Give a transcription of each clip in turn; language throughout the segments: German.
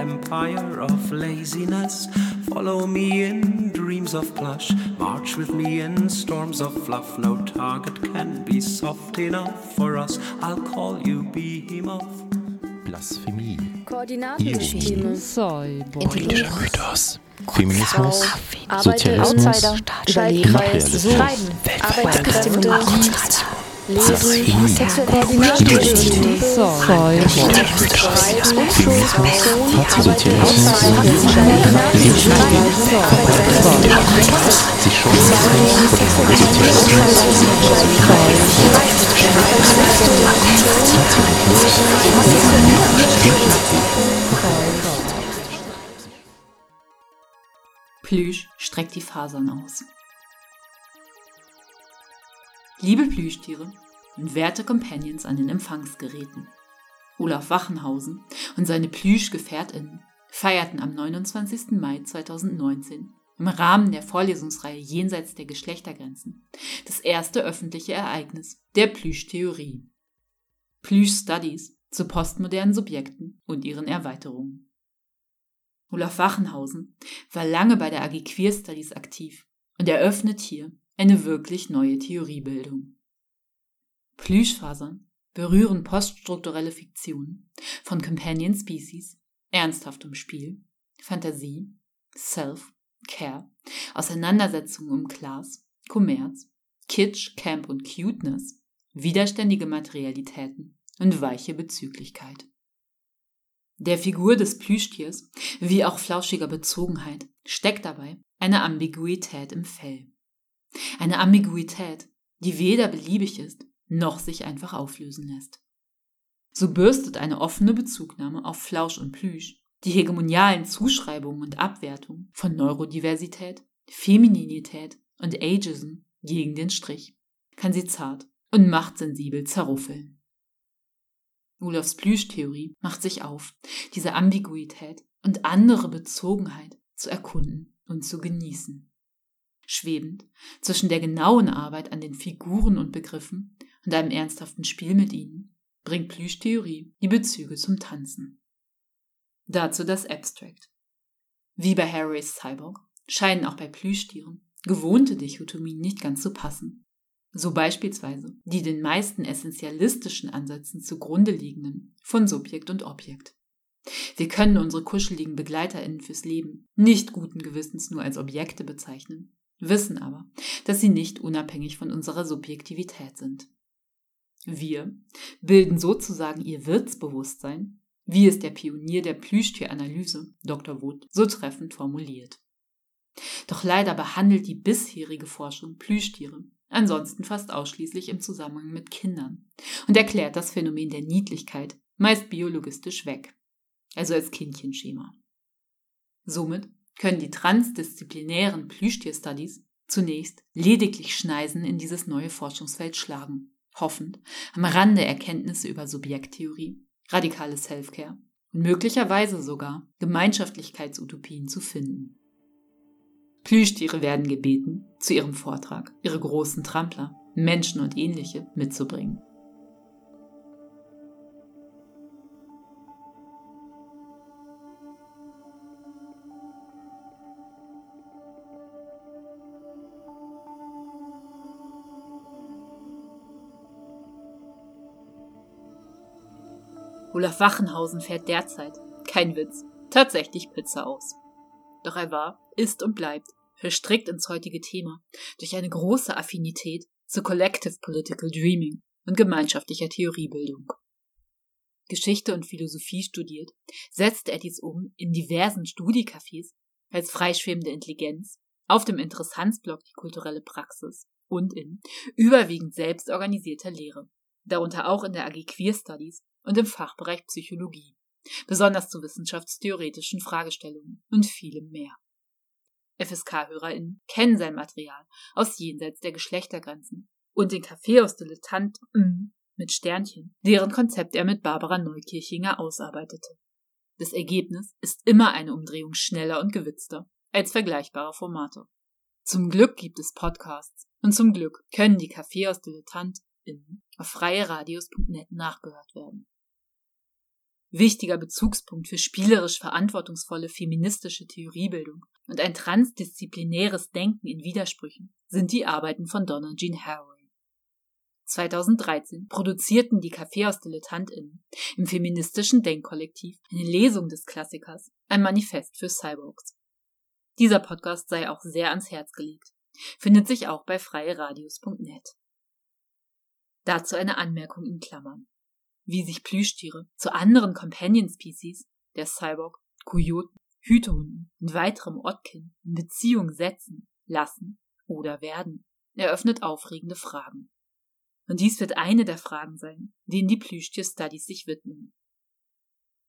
empire of laziness. Follow me in dreams of plush. March with me in storms of fluff. No target can be soft enough for us. I'll call you Behemoth. Blasphemie, Koordinatensysteme, politischer Mythos, Feminismus, Sozialismus, Outsider, Schaltkreis, Imperialismus, Schreiben, Arbeitskräfte, Lesen, sexuelle Plüsch streckt die Fasern aus. Liebe Plüschtiere und werte Companions an den Empfangsgeräten. Olaf Wachenhausen und seine Plüsch-GefährtInnen feierten am 29. Mai 2019 im Rahmen der Vorlesungsreihe Jenseits der Geschlechtergrenzen das erste öffentliche Ereignis der Plüsch-Theorie. Plüsch-Studies zu postmodernen Subjekten und ihren Erweiterungen. Olaf Wachenhausen war lange bei der AG Queer Studies aktiv und eröffnet hier eine wirklich neue Theoriebildung. Plüschfasern berühren poststrukturelle Fiktionen von Companion Species, ernsthaftem Spiel, Fantasie, Self, Care, Auseinandersetzungen um Class, Kommerz, Kitsch, Camp und Cuteness, widerständige Materialitäten und weiche Bezüglichkeit. Der Figur des Plüschtiers, wie auch flauschiger Bezogenheit, steckt dabei eine Ambiguität im Fell. Eine Ambiguität, die weder beliebig ist, noch sich einfach auflösen lässt. So bürstet eine offene Bezugnahme auf Flausch und Plüsch die hegemonialen Zuschreibungen und Abwertungen von Neurodiversität, Femininität und Ageism gegen den Strich, kann sie zart und machtsensibel zerruffeln. Olafs Plüschtheorie macht sich auf, diese Ambiguität und andere Bezogenheit zu erkunden und zu genießen. Schwebend zwischen der genauen Arbeit an den Figuren und Begriffen und einem ernsthaften Spiel mit ihnen, bringt Plüschtheorie die Bezüge zum Tanzen. Dazu das Abstract. Wie bei Harry's Cyborg scheinen auch bei Plüschtieren gewohnte Dichotomien nicht ganz zu passen. So beispielsweise die den meisten essentialistischen Ansätzen zugrunde liegenden von Subjekt und Objekt. Wir können unsere kuscheligen BegleiterInnen fürs Leben nicht guten Gewissens nur als Objekte bezeichnen, wissen aber, dass sie nicht unabhängig von unserer Subjektivität sind. Wir bilden sozusagen ihr Wirtsbewusstsein, wie es der Pionier der Plüschtieranalyse, Dr. Wood, so treffend formuliert. Doch leider behandelt die bisherige Forschung Plüschtiere ansonsten fast ausschließlich im Zusammenhang mit Kindern und erklärt das Phänomen der Niedlichkeit meist biologistisch weg, also als Kindchenschema. Somit können die transdisziplinären Plüschtier-Studies zunächst lediglich Schneisen in dieses neue Forschungsfeld schlagen, hoffend am Rande Erkenntnisse über Subjekttheorie, radikale Selfcare und möglicherweise sogar Gemeinschaftlichkeitsutopien zu finden. Plüschtiere werden gebeten, zu ihrem Vortrag ihre großen Trampler, Menschen und ähnliche mitzubringen. Olaf Wachenhausen fährt derzeit, kein Witz, tatsächlich Pizza aus. Doch er war, ist und bleibt verstrickt ins heutige Thema durch eine große Affinität zu Collective Political Dreaming und gemeinschaftlicher Theoriebildung. Geschichte und Philosophie studiert, setzte er dies um in diversen Studiecafés als freischwebende Intelligenz, auf dem Interessanzblog die kulturelle Praxis und in überwiegend selbstorganisierter Lehre, darunter auch in der AG Queer Studies und im Fachbereich Psychologie, besonders zu wissenschaftstheoretischen Fragestellungen und vielem mehr. FSK-HörerInnen kennen sein Material aus jenseits der Geschlechtergrenzen und den Café aus Dilettant mm, mit Sternchen, deren Konzept er mit Barbara Neukirchinger ausarbeitete. Das Ergebnis ist immer eine Umdrehung schneller und gewitzter als vergleichbare Formate. Zum Glück gibt es Podcasts und zum Glück können die Café aus Dilettant Auf freieradios.net nachgehört werden. Wichtiger Bezugspunkt für spielerisch verantwortungsvolle feministische Theoriebildung und ein transdisziplinäres Denken in Widersprüchen sind die Arbeiten von Donna Jean Haraway. 2013 produzierten die Kaffeehaus DilettantInnen im feministischen Denkkollektiv eine Lesung des Klassikers, ein Manifest für Cyborgs. Dieser Podcast sei auch sehr ans Herz gelegt, findet sich auch bei freieradios.net. Dazu eine Anmerkung in Klammern wie sich Plüschtiere zu anderen Companion Species, der Cyborg, Kojoten, Hütehunden und weiterem Ottkin in Beziehung setzen, lassen oder werden, eröffnet aufregende Fragen. Und dies wird eine der Fragen sein, denen die Plüschtier-Studies sich widmen.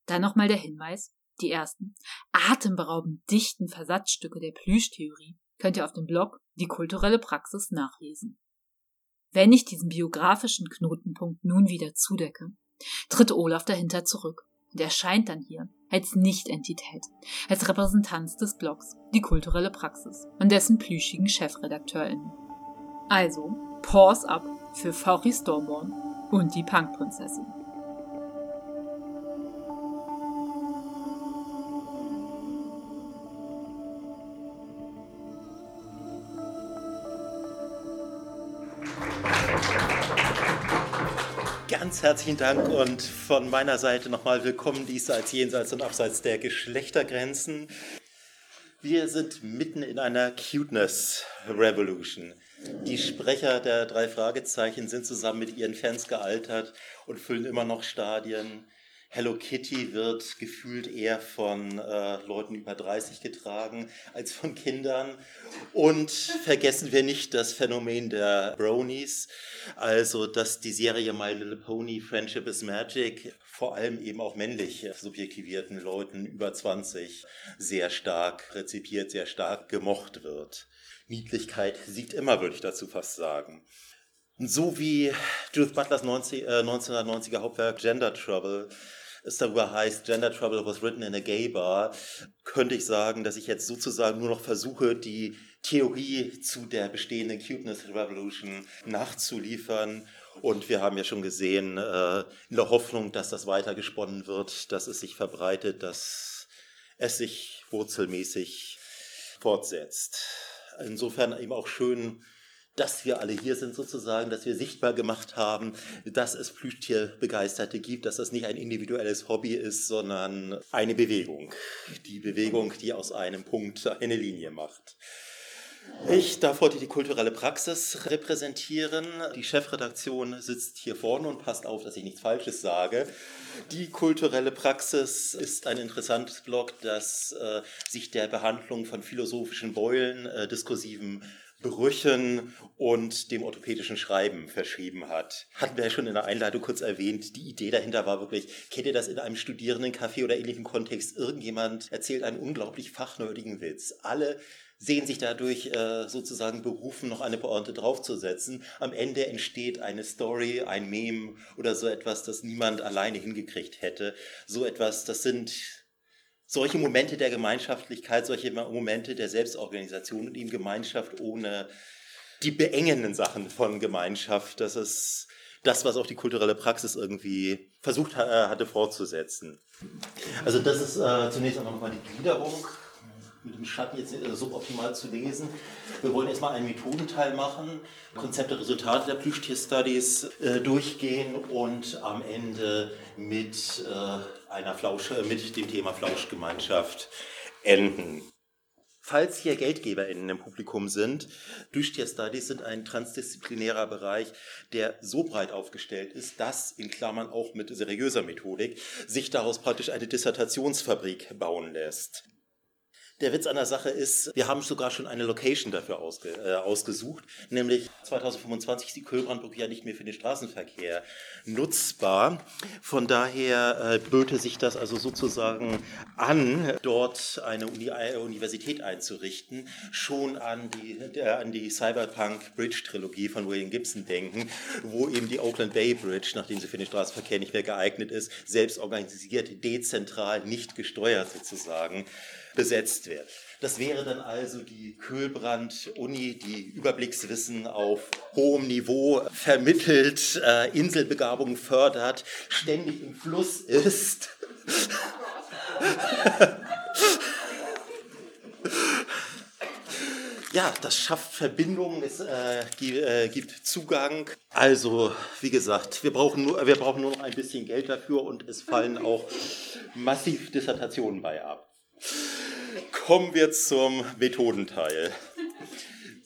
Dann nochmal der Hinweis, die ersten, atemberaubend dichten Versatzstücke der Plüschtheorie könnt ihr auf dem Blog Die kulturelle Praxis nachlesen. Wenn ich diesen biografischen Knotenpunkt nun wieder zudecke, tritt Olaf dahinter zurück und erscheint dann hier als Nicht-Entität, als Repräsentanz des Blogs Die kulturelle Praxis und dessen plüschigen ChefredakteurInnen. Also, Pause up für Fauchi Stormborn und die Punkprinzessin. Ganz herzlichen Dank und von meiner Seite nochmal willkommen diesseits, jenseits und abseits der Geschlechtergrenzen. Wir sind mitten in einer Cuteness Revolution. Die Sprecher der drei Fragezeichen sind zusammen mit ihren Fans gealtert und füllen immer noch Stadien. Hello Kitty wird gefühlt eher von äh, Leuten über 30 getragen als von Kindern. Und vergessen wir nicht das Phänomen der Bronies, also dass die Serie My Little Pony Friendship is Magic vor allem eben auch männlich subjektivierten Leuten über 20 sehr stark rezipiert, sehr stark gemocht wird. Niedlichkeit siegt immer, würde ich dazu fast sagen. So wie Judith Butlers 90, äh, 1990er Hauptwerk Gender Trouble es darüber heißt, Gender Trouble was written in a gay bar, könnte ich sagen, dass ich jetzt sozusagen nur noch versuche, die Theorie zu der bestehenden Cuteness Revolution nachzuliefern. Und wir haben ja schon gesehen, äh, in der Hoffnung, dass das weiter gesponnen wird, dass es sich verbreitet, dass es sich wurzelmäßig fortsetzt. Insofern eben auch schön, dass wir alle hier sind sozusagen, dass wir sichtbar gemacht haben, dass es Plüschtierbegeisterte gibt, dass das nicht ein individuelles Hobby ist, sondern eine Bewegung. Die Bewegung, die aus einem Punkt eine Linie macht. Ich darf heute die kulturelle Praxis repräsentieren. Die Chefredaktion sitzt hier vorne und passt auf, dass ich nichts Falsches sage. Die kulturelle Praxis ist ein interessantes Blog, das äh, sich der Behandlung von philosophischen Beulen, äh, diskursiven Brüchen und dem orthopädischen Schreiben verschrieben hat. Hatten wir ja schon in der Einleitung kurz erwähnt. Die Idee dahinter war wirklich, kennt ihr das in einem Studierendencafé oder ähnlichem Kontext? Irgendjemand erzählt einen unglaublich fachnördigen Witz. Alle sehen sich dadurch äh, sozusagen berufen, noch eine Pointe draufzusetzen. Am Ende entsteht eine Story, ein Meme oder so etwas, das niemand alleine hingekriegt hätte. So etwas, das sind solche Momente der Gemeinschaftlichkeit, solche Momente der Selbstorganisation und eben Gemeinschaft ohne die beengenden Sachen von Gemeinschaft. Das ist das, was auch die kulturelle Praxis irgendwie versucht äh, hatte fortzusetzen. Also das ist äh, zunächst einmal nochmal die Gliederung mit dem Schatten jetzt äh, suboptimal zu lesen. Wir wollen erstmal einen Methodenteil machen, Konzepte, Resultate der Plüschtier-Studies äh, durchgehen und am Ende mit äh, einer Flausch, äh, mit dem Thema Flauschgemeinschaft enden. Falls hier GeldgeberInnen im Publikum sind, Plüschtier Studies sind ein transdisziplinärer Bereich, der so breit aufgestellt ist, dass, in Klammern auch mit seriöser Methodik, sich daraus praktisch eine Dissertationsfabrik bauen lässt. Der Witz an der Sache ist, wir haben sogar schon eine Location dafür ausge, äh, ausgesucht, nämlich 2025 ist die Kölbrandbrücke ja nicht mehr für den Straßenverkehr nutzbar. Von daher äh, böte sich das also sozusagen an, dort eine Uni äh, Universität einzurichten, schon an die, äh, an die Cyberpunk Bridge Trilogie von William Gibson denken, wo eben die Oakland Bay Bridge, nachdem sie für den Straßenverkehr nicht mehr geeignet ist, selbst organisiert, dezentral, nicht gesteuert sozusagen besetzt wird. Das wäre dann also die Köhlbrand-Uni, die Überblickswissen auf hohem Niveau vermittelt, äh, Inselbegabung fördert, ständig im Fluss ist. ja, das schafft Verbindungen, es äh, äh, gibt Zugang. Also, wie gesagt, wir brauchen, nur, wir brauchen nur noch ein bisschen Geld dafür und es fallen auch massiv Dissertationen bei ab. Kommen wir zum Methodenteil.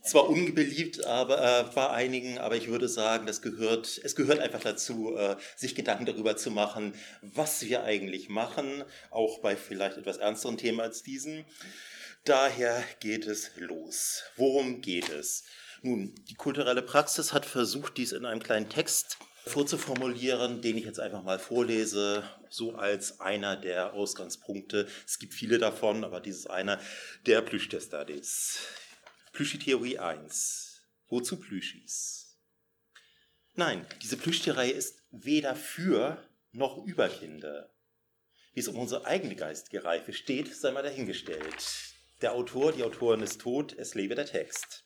Zwar unbeliebt aber, äh, bei einigen, aber ich würde sagen, das gehört, es gehört einfach dazu, äh, sich Gedanken darüber zu machen, was wir eigentlich machen, auch bei vielleicht etwas ernsteren Themen als diesen. Daher geht es los. Worum geht es? Nun, die kulturelle Praxis hat versucht, dies in einem kleinen Text vorzuformulieren, den ich jetzt einfach mal vorlese, so als einer der Ausgangspunkte. Es gibt viele davon, aber dieses ist einer der Plüschtier-Studies. Plüschi-Theorie 1. Wozu Plüschis? Nein, diese Plüschtierreihe ist weder für noch über Kinder. Wie es um unsere eigene geistige Reife steht, sei mal dahingestellt. Der Autor, die Autorin ist tot, es lebe der Text.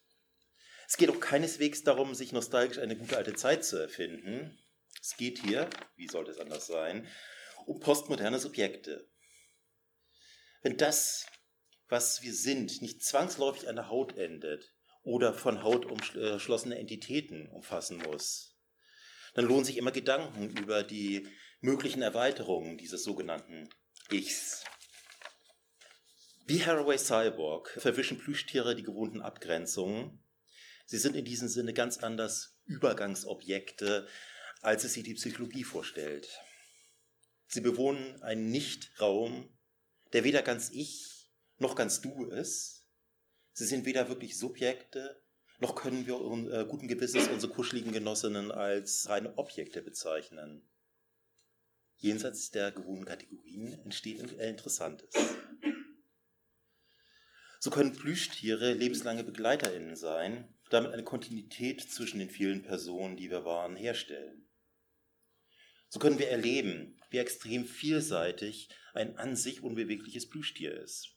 Es geht auch keineswegs darum, sich nostalgisch eine gute alte Zeit zu erfinden. Es geht hier, wie sollte es anders sein, um postmoderne Subjekte. Wenn das, was wir sind, nicht zwangsläufig an der Haut endet oder von Haut umschlossene Entitäten umfassen muss, dann lohnen sich immer Gedanken über die möglichen Erweiterungen dieses sogenannten Ichs. Wie Haraway Cyborg verwischen Plüschtiere die gewohnten Abgrenzungen Sie sind in diesem Sinne ganz anders Übergangsobjekte, als es sich die Psychologie vorstellt. Sie bewohnen einen Nichtraum, der weder ganz ich noch ganz du ist. Sie sind weder wirklich Subjekte, noch können wir äh, guten Gewissens unsere kuscheligen Genossinnen als reine Objekte bezeichnen. Jenseits der gewohnten Kategorien entsteht Interessantes. So können Plüschtiere lebenslange BegleiterInnen sein, damit eine Kontinuität zwischen den vielen Personen, die wir waren, herstellen. So können wir erleben, wie extrem vielseitig ein an sich unbewegliches Plüschtier ist.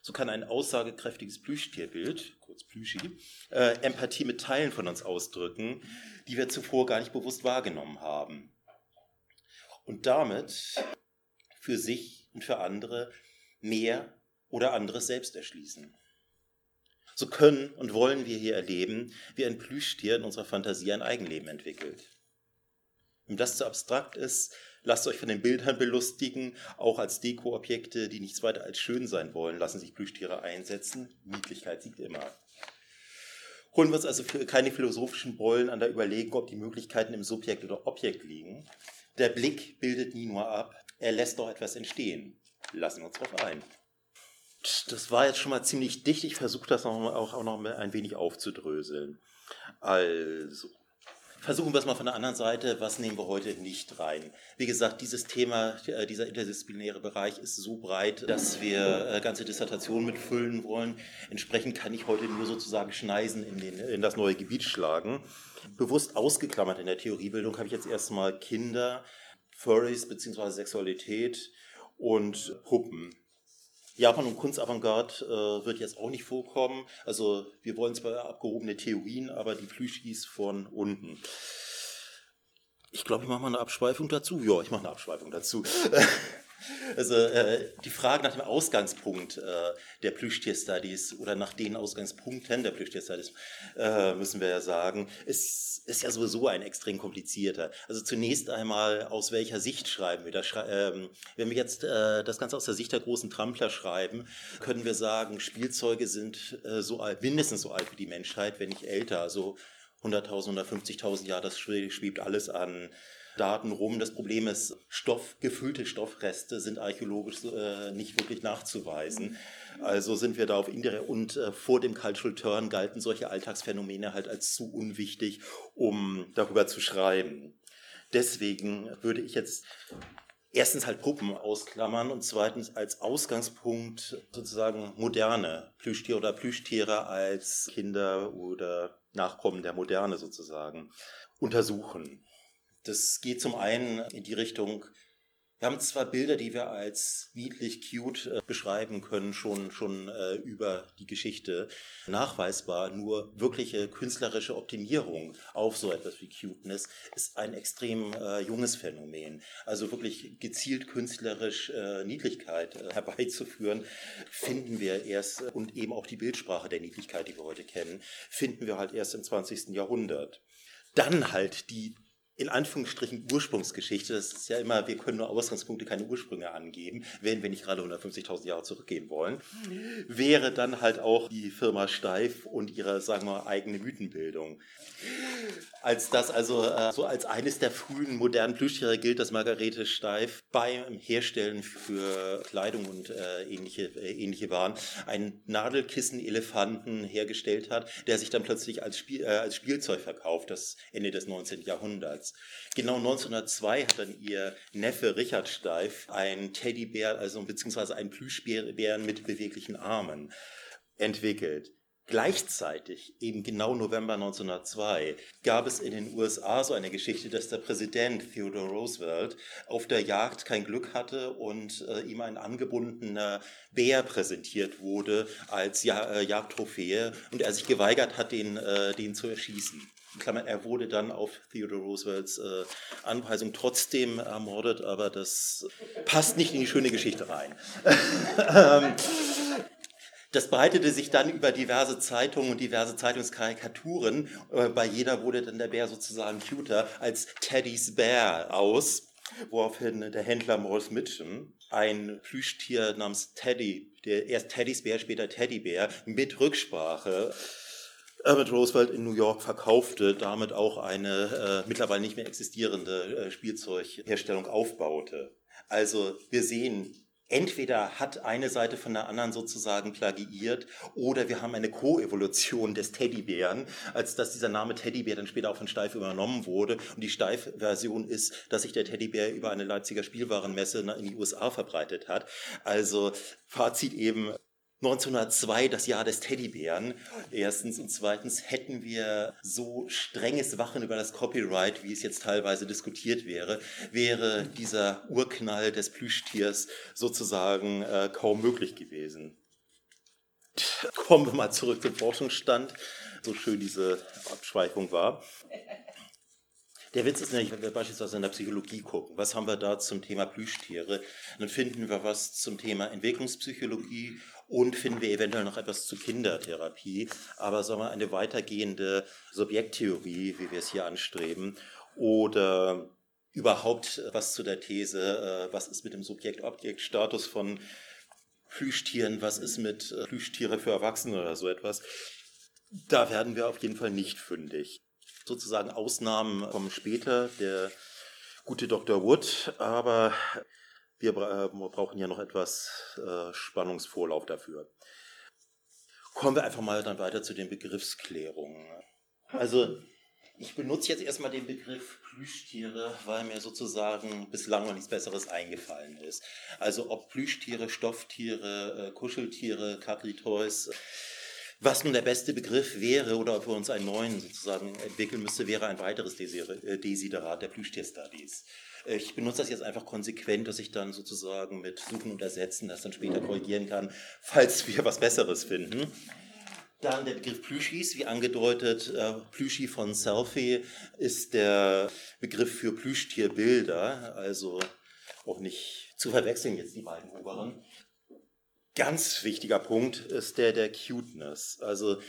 So kann ein aussagekräftiges Plüschtierbild, kurz Plüschi, äh, Empathie mit Teilen von uns ausdrücken, die wir zuvor gar nicht bewusst wahrgenommen haben. Und damit für sich und für andere mehr oder anderes selbst erschließen. So können und wollen wir hier erleben, wie ein Plüschtier in unserer Fantasie ein Eigenleben entwickelt. Wenn das zu abstrakt ist, lasst euch von den Bildern belustigen. Auch als Dekoobjekte, die nichts weiter als schön sein wollen, lassen sich Plüschtiere einsetzen. Niedlichkeit siegt immer. Holen wir uns also keine philosophischen Bollen an der Überlegung, ob die Möglichkeiten im Subjekt oder Objekt liegen. Der Blick bildet nie nur ab, er lässt doch etwas entstehen. Lassen wir uns darauf ein das war jetzt schon mal ziemlich dicht. Ich versuche das noch auch, auch noch ein wenig aufzudröseln. Also, versuchen wir es mal von der anderen Seite. Was nehmen wir heute nicht rein? Wie gesagt, dieses Thema, äh, dieser interdisziplinäre Bereich ist so breit, dass wir äh, ganze Dissertationen mitfüllen wollen. Entsprechend kann ich heute nur sozusagen Schneisen in, den, in das neue Gebiet schlagen. Bewusst ausgeklammert in der Theoriebildung habe ich jetzt erstmal Kinder, Furries bzw. Sexualität und Puppen Japan und Kunstavantgarde äh, wird jetzt auch nicht vorkommen. Also wir wollen zwar abgehobene Theorien, aber die Plüschis von unten. Ich glaube, ich mache mal eine Abschweifung dazu. Ja, ich mache eine Abschweifung dazu. Also äh, die Frage nach dem Ausgangspunkt äh, der Plüschtier-Studies oder nach den Ausgangspunkten der Plüschtier-Studies, äh, müssen wir ja sagen, ist, ist ja sowieso ein extrem komplizierter. Also zunächst einmal, aus welcher Sicht schreiben wir das? Ähm, wenn wir jetzt äh, das Ganze aus der Sicht der großen Trampler schreiben, können wir sagen, Spielzeuge sind äh, so alt, mindestens so alt wie die Menschheit, wenn nicht älter. Also 100.000, 150.000 Jahre, das schwebt alles an Daten rum. Das Problem ist, Stoff, gefüllte Stoffreste sind archäologisch äh, nicht wirklich nachzuweisen. Also sind wir da auf indirekt und äh, vor dem Cultural Turn galten solche Alltagsphänomene halt als zu unwichtig, um darüber zu schreiben. Deswegen würde ich jetzt erstens halt Puppen ausklammern und zweitens als Ausgangspunkt sozusagen moderne Plüschtiere oder Plüschtiere als Kinder oder Nachkommen der Moderne sozusagen untersuchen. Das geht zum einen in die Richtung, Wir haben zwar Bilder, die wir als niedlich cute äh, beschreiben können, schon, schon äh, über die Geschichte nachweisbar, nur wirkliche künstlerische Optimierung auf so etwas wie Cuteness ist ein extrem äh, junges Phänomen. Also wirklich gezielt künstlerisch äh, Niedlichkeit äh, herbeizuführen, finden wir erst, und eben auch die Bildsprache der Niedlichkeit, die wir heute kennen, finden wir halt erst im 20. Jahrhundert. Dann halt die in Anführungsstrichen Ursprungsgeschichte, das ist ja immer, wir können nur Ausgangspunkte, keine Ursprünge angeben, wenn wir nicht gerade 150.000 Jahre zurückgehen wollen, wäre dann halt auch die Firma Steif und ihre, sagen wir, eigene Mythenbildung. Als das also äh, so als eines der frühen modernen Plüschtiere gilt, dass Margarete Steif beim Herstellen für Kleidung und äh, ähnliche, äh, ähnliche Waren einen Nadelkissen-Elefanten hergestellt hat, der sich dann plötzlich als, Spiel, äh, als Spielzeug verkauft, das Ende des 19. Jahrhunderts. Einsatz. Genau 1902 hat dann ihr Neffe Richard Steif ein Teddybär, also beziehungsweise einen Plüschbären mit beweglichen Armen entwickelt. Gleichzeitig, eben genau November 1902, gab es in den USA so eine Geschichte, dass der Präsident Theodore Roosevelt auf der Jagd kein Glück hatte und äh, ihm ein angebundener Bär präsentiert wurde als ja äh, Jagdtrophäe und er sich geweigert hat, den, äh, den zu erschießen. Klammer, er wurde dann auf Theodore Roosevelts äh, Anweisung trotzdem ermordet, aber das passt nicht in die schöne Geschichte rein. Ähm, das breitete sich dann über diverse Zeitungen und diverse Zeitungskarikaturen. Äh, bei jeder wurde dann der Bär sozusagen cuter als Teddy's Bear aus, woraufhin der Händler Morris Mitchum ein Plüschtier namens Teddy, der erst Teddy's Bär, später Teddybär, mit Rücksprache Herbert Roosevelt in New York verkaufte, damit auch eine äh, mittlerweile nicht mehr existierende äh, Spielzeugherstellung aufbaute. Also wir sehen, entweder hat eine Seite von der anderen sozusagen plagiiert oder wir haben eine Co-Evolution des Teddybären, als dass dieser Name Teddybär dann später auch von Steif übernommen wurde. Und die Steif-Version ist, dass sich der Teddybär über eine Leipziger Spielwarenmesse in die USA verbreitet hat. Also Fazit eben, 1902 das Jahr des Teddybären. Erstens und zweitens hätten wir so strenges Wachen über das Copyright, wie es jetzt teilweise diskutiert wäre, wäre dieser Urknall des Plüschtiers sozusagen äh, kaum möglich gewesen. Kommen wir mal zurück zum Forschungsstand, so schön diese Abschweifung war. Der Witz ist nämlich, wenn wir beispielsweise in der Psychologie gucken, was haben wir da zum Thema Plüschtiere? Dann finden wir was zum Thema Entwicklungspsychologie und finden wir eventuell noch etwas zu Kindertherapie, aber sagen wir eine weitergehende Subjekttheorie, wie wir es hier anstreben, oder überhaupt was zu der These, äh, was ist mit dem Subjekt-Objekt-Status von Plüschtieren, was ist mit äh, Plüschtiere für Erwachsene oder so etwas. Da werden wir auf jeden Fall nicht fündig. Sozusagen Ausnahmen kommen später, der gute Dr. Wood, aber wir äh, brauchen ja noch etwas äh, Spannungsvorlauf dafür. Kommen wir einfach mal dann weiter zu den Begriffsklärungen. Also ich benutze jetzt erstmal den Begriff Plüschtiere, weil mir sozusagen bislang noch nichts Besseres eingefallen ist. Also ob Plüschtiere, Stofftiere, äh, Kuscheltiere, Capri-Toys. Was nun der beste Begriff wäre oder ob wir uns einen neuen sozusagen entwickeln müsste, wäre ein weiteres Desiderat der Plüschtier-Studies. Ich benutze das jetzt einfach konsequent, dass ich dann sozusagen mit Suchen und Ersetzen das dann später korrigieren kann, falls wir was Besseres finden. Dann der Begriff Plüschis, wie angedeutet, äh, Plüschi von Selfie ist der Begriff für Plüschtierbilder, also auch nicht zu verwechseln jetzt die beiden oberen. Ganz wichtiger Punkt ist der der Cuteness. Also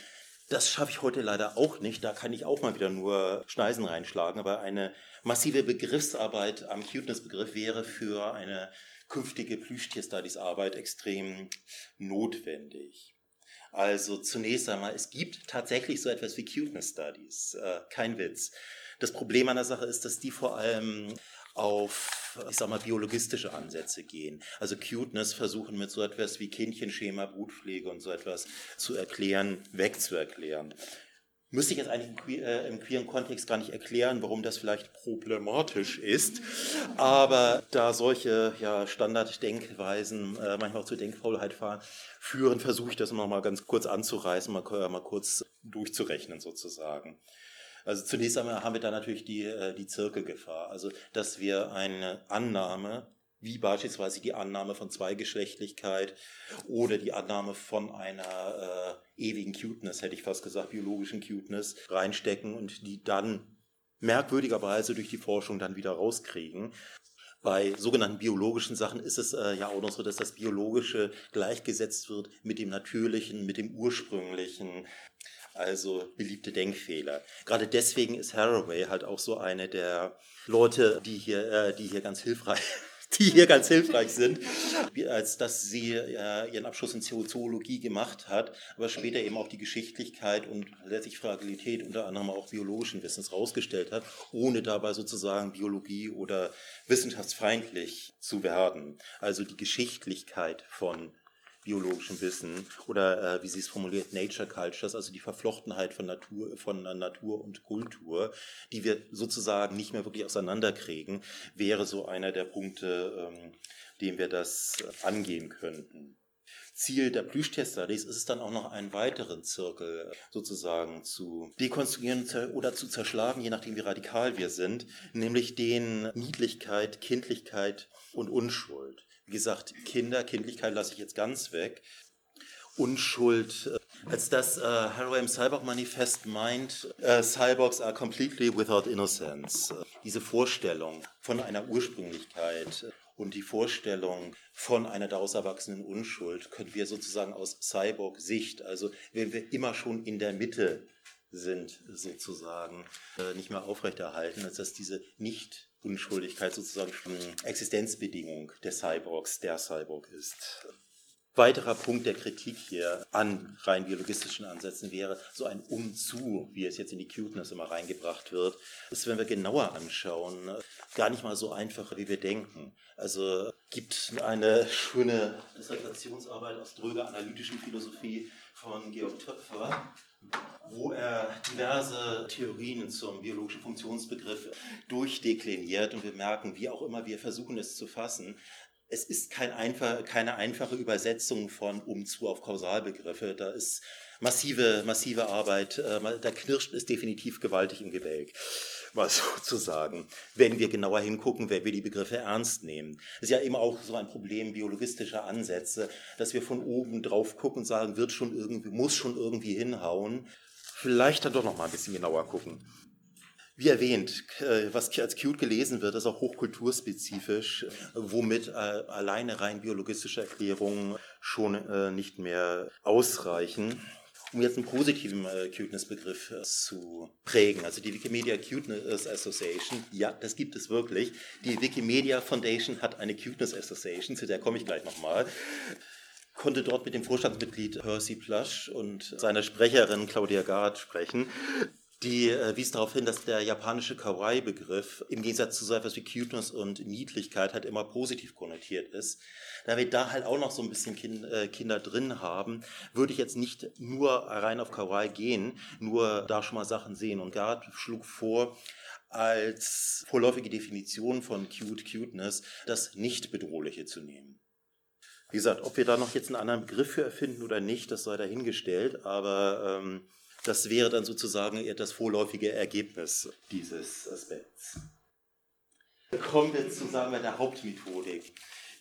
das schaffe ich heute leider auch nicht. Da kann ich auch mal wieder nur Schneisen reinschlagen. Aber eine massive Begriffsarbeit am Cuteness-Begriff wäre für eine künftige Plüschtier-Studies-Arbeit extrem notwendig. Also zunächst einmal, es gibt tatsächlich so etwas wie Cuteness Studies, äh, kein Witz. Das Problem an der Sache ist, dass die vor allem auf, ich sag mal, biologistische Ansätze gehen. Also Cuteness versuchen mit so etwas wie Kindchenschema, Brutpflege und so etwas zu erklären, wegzuerklären. Müsste ich jetzt eigentlich im, äh, queeren Kontext gar nicht erklären, warum das vielleicht problematisch ist. Aber da solche ja, Standarddenkweisen äh, manchmal auch zur Denkfaulheit führen, versuche ich das noch mal ganz kurz anzureißen, mal, äh, mal kurz durchzurechnen sozusagen. Also zunächst einmal haben wir da natürlich die, äh, die Zirkelgefahr. Also, dass wir eine Annahme wie beispielsweise die Annahme von Zweigeschlechtlichkeit oder die Annahme von einer äh, ewigen Cuteness, hätte ich fast gesagt, biologischen Cuteness reinstecken und die dann merkwürdigerweise durch die Forschung dann wieder rauskriegen. Bei sogenannten biologischen Sachen ist es äh, ja auch noch so, dass das Biologische gleichgesetzt wird mit dem Natürlichen, mit dem Ursprünglichen. Also beliebte Denkfehler. Gerade deswegen ist Haraway halt auch so eine der Leute, die hier, äh, die hier ganz hilfreich die hier ganz hilfreich sind, als dass sie äh, ihren Abschluss in Zoologie gemacht hat, aber später eben auch die Geschichtlichkeit und letztlich Fragilität unter anderem auch biologischen Wissens rausgestellt hat, ohne dabei sozusagen Biologie oder wissenschaftsfeindlich zu werden. Also die Geschichtlichkeit von biologischem Wissen oder äh, wie sie es formuliert, Nature Cultures, also die Verflochtenheit von Natur, von Natur und Kultur, die wir sozusagen nicht mehr wirklich auseinanderkriegen, wäre so einer der Punkte, ähm, dem wir das angehen könnten. Ziel der Plüschtierstudies ist es dann auch noch einen weiteren Zirkel sozusagen zu dekonstruieren oder zu zerschlagen, je nachdem wie radikal wir sind, nämlich den Niedlichkeit, Kindlichkeit und Unschuld. Wie gesagt, Kinder, Kindlichkeit lasse ich jetzt ganz weg. Unschuld, äh, als das äh, im Cyborg-Manifest meint, äh, Cyborgs are completely without innocence. Diese Vorstellung von einer Ursprünglichkeit und die Vorstellung von einer daraus erwachsenen Unschuld können wir sozusagen aus Cyborg-Sicht, also wenn wir immer schon in der Mitte sind, sozusagen, äh, nicht mehr aufrechterhalten, als dass diese nicht Unschuldigkeit sozusagen schon Existenzbedingung des Cyborgs, der Cyborg ist. Weiterer Punkt der Kritik hier an rein biologistischen Ansätzen wäre so ein Umzu, wie es jetzt in die Cuteness immer reingebracht wird, ist, wenn wir genauer anschauen, gar nicht mal so einfach, wie wir denken. Also gibt eine schöne Dissertationsarbeit aus dröger analytischen Philosophie von Georg Töpfer, wo er diverse Theorien zum biologischen Funktionsbegriff durchdekliniert. Und wir merken, wie auch immer wir versuchen es zu fassen, es ist kein einfach, keine einfache Übersetzung von umzu auf Kausalbegriffe. Da ist massive, massive Arbeit, äh, da knirscht es definitiv gewaltig im Gebälk mal so zu sagen, wenn wir genauer hingucken, wenn wir die Begriffe ernst nehmen. Das ist ja immer auch so ein Problem biologistischer Ansätze, dass wir von oben drauf gucken und sagen, wird schon irgendwie, muss schon irgendwie hinhauen. Vielleicht dann doch noch mal ein bisschen genauer gucken. Wie erwähnt, äh, was als cute gelesen wird, ist auch hochkulturspezifisch, womit äh, alleine rein biologistische Erklärungen schon äh, nicht mehr ausreichen um jetzt einen positiven Cuteness-Begriff zu prägen. Also die Wikimedia Cuteness Association, ja, das gibt es wirklich. Die Wikimedia Foundation hat eine Cuteness Association, zu der komme ich gleich nochmal konnte dort mit dem Vorstandsmitglied Percy Plush und seiner Sprecherin Claudia Gard sprechen. Die äh, wies darauf hin, dass der japanische Kawaii-Begriff im Gegensatz zu so etwas wie Cuteness und Niedlichkeit halt immer positiv konnotiert ist. Da wir da halt auch noch so ein bisschen kind, äh, Kinder drin haben, würde ich jetzt nicht nur rein auf Kawaii gehen, nur da schon mal Sachen sehen. Und Gard schlug vor, als vorläufige Definition von Cute Cuteness das Nicht-Bedrohliche zu nehmen. Wie gesagt, ob wir da noch jetzt einen anderen Begriff für erfinden oder nicht, das sei dahingestellt, aber ähm, das wäre dann sozusagen eher das vorläufige Ergebnis dieses Aspekts. Kommen wir zu sagen wir, der Hauptmethodik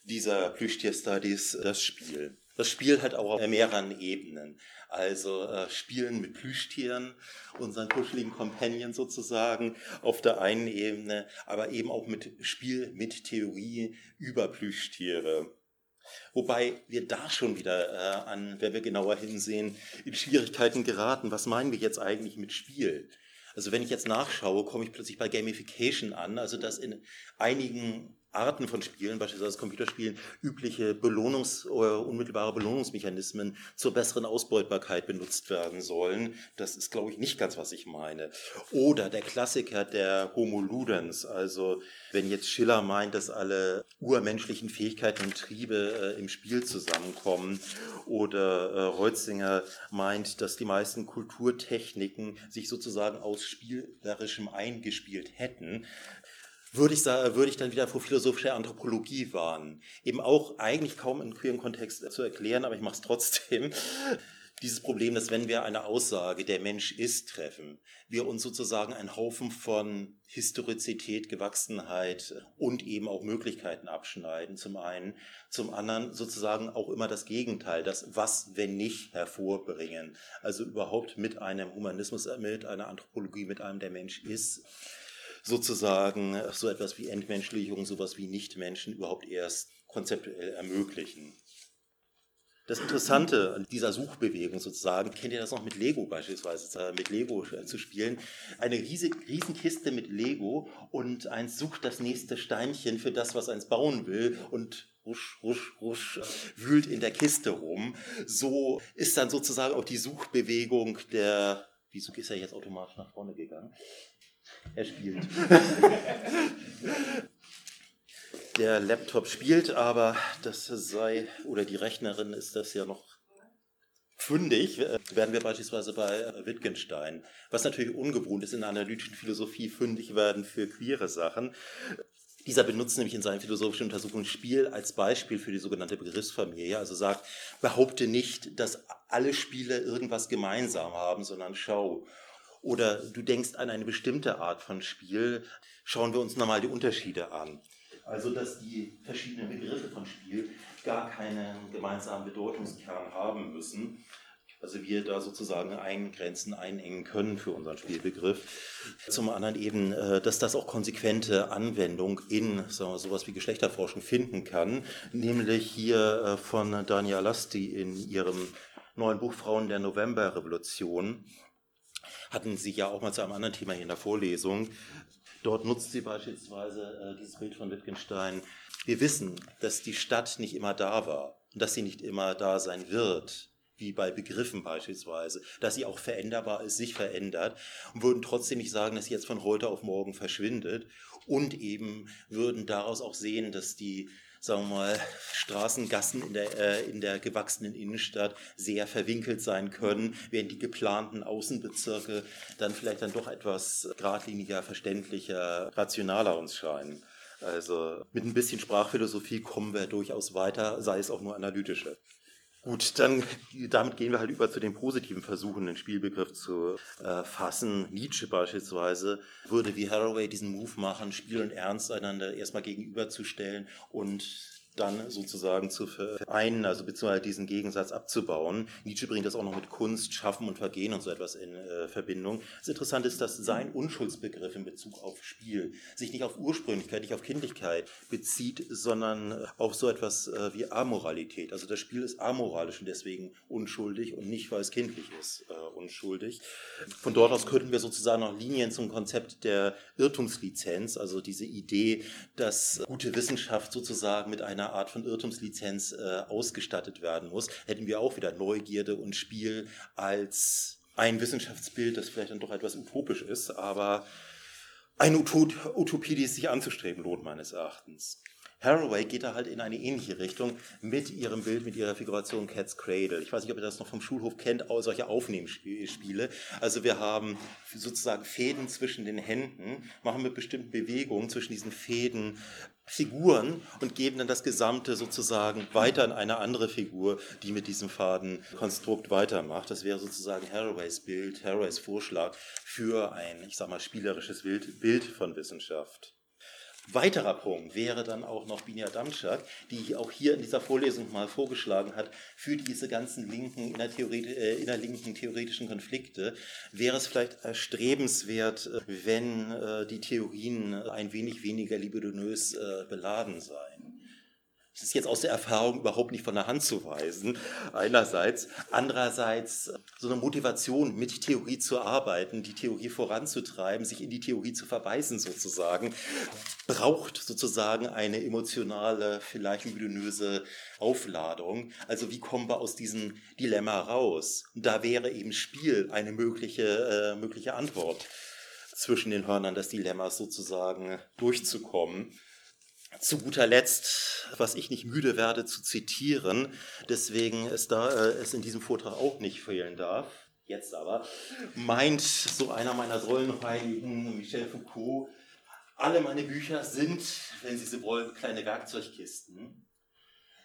dieser Plüschtier-Studies, das Spiel. Das Spiel hat auch auf mehreren Ebenen. Also äh, Spielen mit Plüschtieren, unseren kuscheligen Companion sozusagen, auf der einen Ebene, aber eben auch mit Spiel mit Theorie über Plüschtiere. Wobei wir da schon wieder äh, an, wenn wir genauer hinsehen, in Schwierigkeiten geraten. Was meinen wir jetzt eigentlich mit Spiel? Also wenn ich jetzt nachschaue, komme ich plötzlich bei Gamification an, also dass in einigen Arten von Spielen, beispielsweise Computerspielen, übliche Belohnungs- oder unmittelbare Belohnungsmechanismen zur besseren Ausbeutbarkeit benutzt werden sollen. Das ist, glaube ich, nicht ganz, was ich meine. Oder der Klassiker der Homo Ludens, also wenn jetzt Schiller meint, dass alle urmenschlichen Fähigkeiten und Triebe äh, im Spiel zusammenkommen, oder äh, Reutzinger meint, dass die meisten Kulturtechniken sich sozusagen aus spielerischem eingespielt hätten, würde ich, würde ich dann wieder vor philosophischer Anthropologie warnen. Eben auch eigentlich kaum in queeren Kontext zu erklären, aber ich mache es trotzdem. dieses Problem, dass wenn wir eine Aussage, der Mensch ist, treffen, wir uns sozusagen einen Haufen von Historizität, Gewachsenheit und eben auch Möglichkeiten abschneiden, zum einen, zum anderen sozusagen auch immer das Gegenteil, das was, wenn nicht, hervorbringen. Also überhaupt mit einem Humanismus, mit einer Anthropologie, mit einem, der Mensch ist, sozusagen so etwas wie Entmenschlichung, sowas wie Nichtmenschen überhaupt erst konzeptuell ermöglichen. Das Interessante an dieser Suchbewegung sozusagen, kennt ihr das noch mit Lego beispielsweise, äh, mit Lego äh, zu spielen? Eine riesige Riesenkiste mit Lego und eins sucht das nächste Steinchen für das, was eins bauen will und rusch, rusch, rusch, wühlt in der Kiste rum. So ist dann sozusagen auch die Suchbewegung der, wieso ist er jetzt automatisch nach vorne gegangen? Er spielt. der Laptop spielt, aber das sei, oder die Rechnerin ist das ja noch fündig, werden wir beispielsweise bei Wittgenstein, was natürlich ungewohnt ist in der analytischen Philosophie, fündig werden für queere Sachen. Dieser benutzt nämlich in seinen philosophischen Untersuchungen Spiel als Beispiel für die sogenannte Begriffsfamilie. Also sagt, behaupte nicht, dass alle Spiele irgendwas gemeinsam haben, sondern schau. Oder du denkst an eine bestimmte Art von Spiel. Schauen wir uns nochmal die Unterschiede an. Also dass die verschiedenen Begriffe von Spiel gar keinen gemeinsamen Bedeutungskern haben müssen. Also wir da sozusagen eingrenzen, einengen können für unseren Spielbegriff. Zum anderen eben, äh, dass das auch konsequente Anwendung in wir, sowas wie Geschlechterforschung finden kann. Nämlich hier äh, von Daniel Lasti in ihrem neuen Buch Frauen der Novemberrevolution hatten Sie ja auch mal zu einem anderen Thema hier in der Vorlesung, Dort nutzt sie beispielsweise äh, dieses Bild von Wittgenstein. Wir wissen, dass die Stadt nicht immer da war und dass sie nicht immer da sein wird, wie bei Begriffen beispielsweise, dass sie auch veränderbar ist, sich verändert und würden trotzdem nicht sagen, dass sie jetzt von heute auf morgen verschwindet und eben würden daraus auch sehen, dass die sagen wir mal, Straßen, Gassen in der, äh, in der gewachsenen Innenstadt sehr verwinkelt sein können, während die geplanten Außenbezirke dann vielleicht dann doch etwas geradliniger, verständlicher, rationaler uns scheinen. Also mit ein bisschen Sprachphilosophie kommen wir durchaus weiter, sei es auch nur analytische. Gut, dann damit gehen wir halt über zu den positiven Versuchen, den Spielbegriff zu äh, fassen. Nietzsche beispielsweise würde wie Haraway diesen Move machen, Spiel und Ernst einander erstmal gegenüberzustellen und dann sozusagen zu vereinen, also beziehungsweise diesen Gegensatz abzubauen. Nietzsche bringt das auch noch mit Kunst, Schaffen und Vergehen und so etwas in äh, Verbindung. Das Interessante ist, dass sein Unschuldsbegriff in Bezug auf Spiel sich nicht auf Ursprünglichkeit, nicht auf Kindlichkeit bezieht, sondern auf so etwas äh, wie Amoralität. Also das Spiel ist amoralisch und deswegen unschuldig und nicht, weil es kindlich ist, äh, unschuldig. Von dort aus könnten wir sozusagen noch Linien zum Konzept der Irrtumslizenz, also diese Idee, dass gute Wissenschaft sozusagen mit einer einer Art von Irrtumslizenz äh, ausgestattet werden muss, hätten wir auch wieder Neugierde und Spiel als ein Wissenschaftsbild, das vielleicht dann doch etwas utopisch ist, aber eine Utopie, die es sich anzustreben lohnt, meines Erachtens. Haraway geht da halt in eine ähnliche Richtung mit ihrem Bild, mit ihrer Figuration Cat's Cradle. Ich weiß nicht, ob ihr das noch vom Schulhof kennt, solche Aufnehmspiele. Also wir haben sozusagen Fäden zwischen den Händen, machen mit bestimmten Bewegungen zwischen diesen Fäden Figuren und geben dann das Gesamte sozusagen weiter an eine andere Figur, die mit diesem Fadenkonstrukt weitermacht. Das wäre sozusagen Haraways Bild, Haraways Vorschlag für ein, ich sag mal, spielerisches Bild von Wissenschaft. Weiterer Punkt wäre dann auch noch Binia Damschak, die auch hier in dieser Vorlesung mal vorgeschlagen hat, für diese ganzen linken, innertheoreti äh, innerlinken theoretischen Konflikte wäre es vielleicht erstrebenswert, äh, wenn äh, die Theorien ein wenig weniger libidinös äh, beladen seien. Das ist jetzt aus der Erfahrung überhaupt nicht von der Hand zu weisen, einerseits. Andererseits so eine Motivation, mit Theorie zu arbeiten, die Theorie voranzutreiben, sich in die Theorie zu verbeißen sozusagen, braucht sozusagen eine emotionale, vielleicht libidinöse Aufladung. Also wie kommen wir aus diesem Dilemma raus? Da wäre eben Spiel eine mögliche, äh, mögliche Antwort zwischen den Hörnern des Dilemmas sozusagen durchzukommen. Zu guter Letzt, was ich nicht müde werde zu zitieren, deswegen es da äh, es in diesem Vortrag auch nicht fehlen darf, jetzt aber, meint so einer meiner Säulenheiligen, Michel Foucault, alle meine Bücher sind, wenn Sie so wollen, kleine Werkzeugkisten.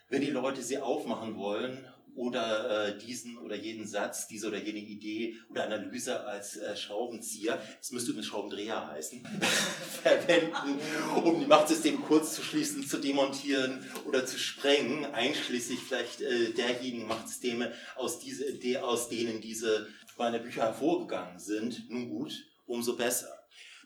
Wenn die Leute sie aufmachen wollen oder äh, diesen oder jenen Satz, diese oder jene Idee oder Analyse als äh, Schraubenzieher, es müsste übrigens Schraubendreher heißen, verwenden, um die Machtsysteme kurz zu schließen, zu demontieren oder zu sprengen, einschließlich vielleicht äh, derjenigen Machtsysteme, aus, diese, de, aus denen diese meine Bücher hervorgegangen sind. Nun gut, umso besser.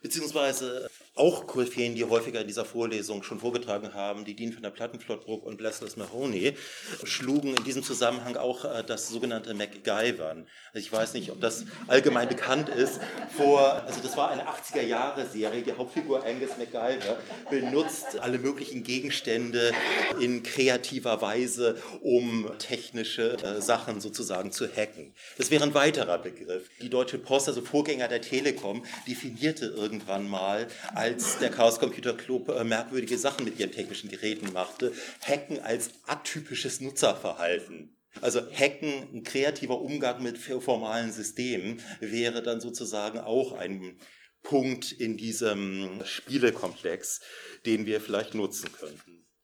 Beziehungsweise auch Koryphäen, die häufiger in dieser Vorlesung schon vorgetragen haben, die Dean von der Plattenflottbruck und Blessless Mahoney, schlugen in diesem Zusammenhang auch äh, das sogenannte MacGyvern. Also ich weiß nicht, ob das allgemein bekannt ist. Vor, also das war eine 80er-Jahre-Serie. Die Hauptfigur Angus MacGyver benutzt alle möglichen Gegenstände in kreativer Weise, um technische äh, Sachen sozusagen zu hacken. Das wäre ein weiterer Begriff. Die Deutsche Post, also Vorgänger der Telekom, definierte irgendwann mal als der Chaos Computer Club äh, merkwürdige Sachen mit ihren technischen Geräten machte, Hacken als atypisches Nutzerverhalten. Also Hacken, ein kreativer Umgang mit formalen Systemen, wäre dann sozusagen auch ein Punkt in diesem Spielekomplex, den wir vielleicht nutzen könnten.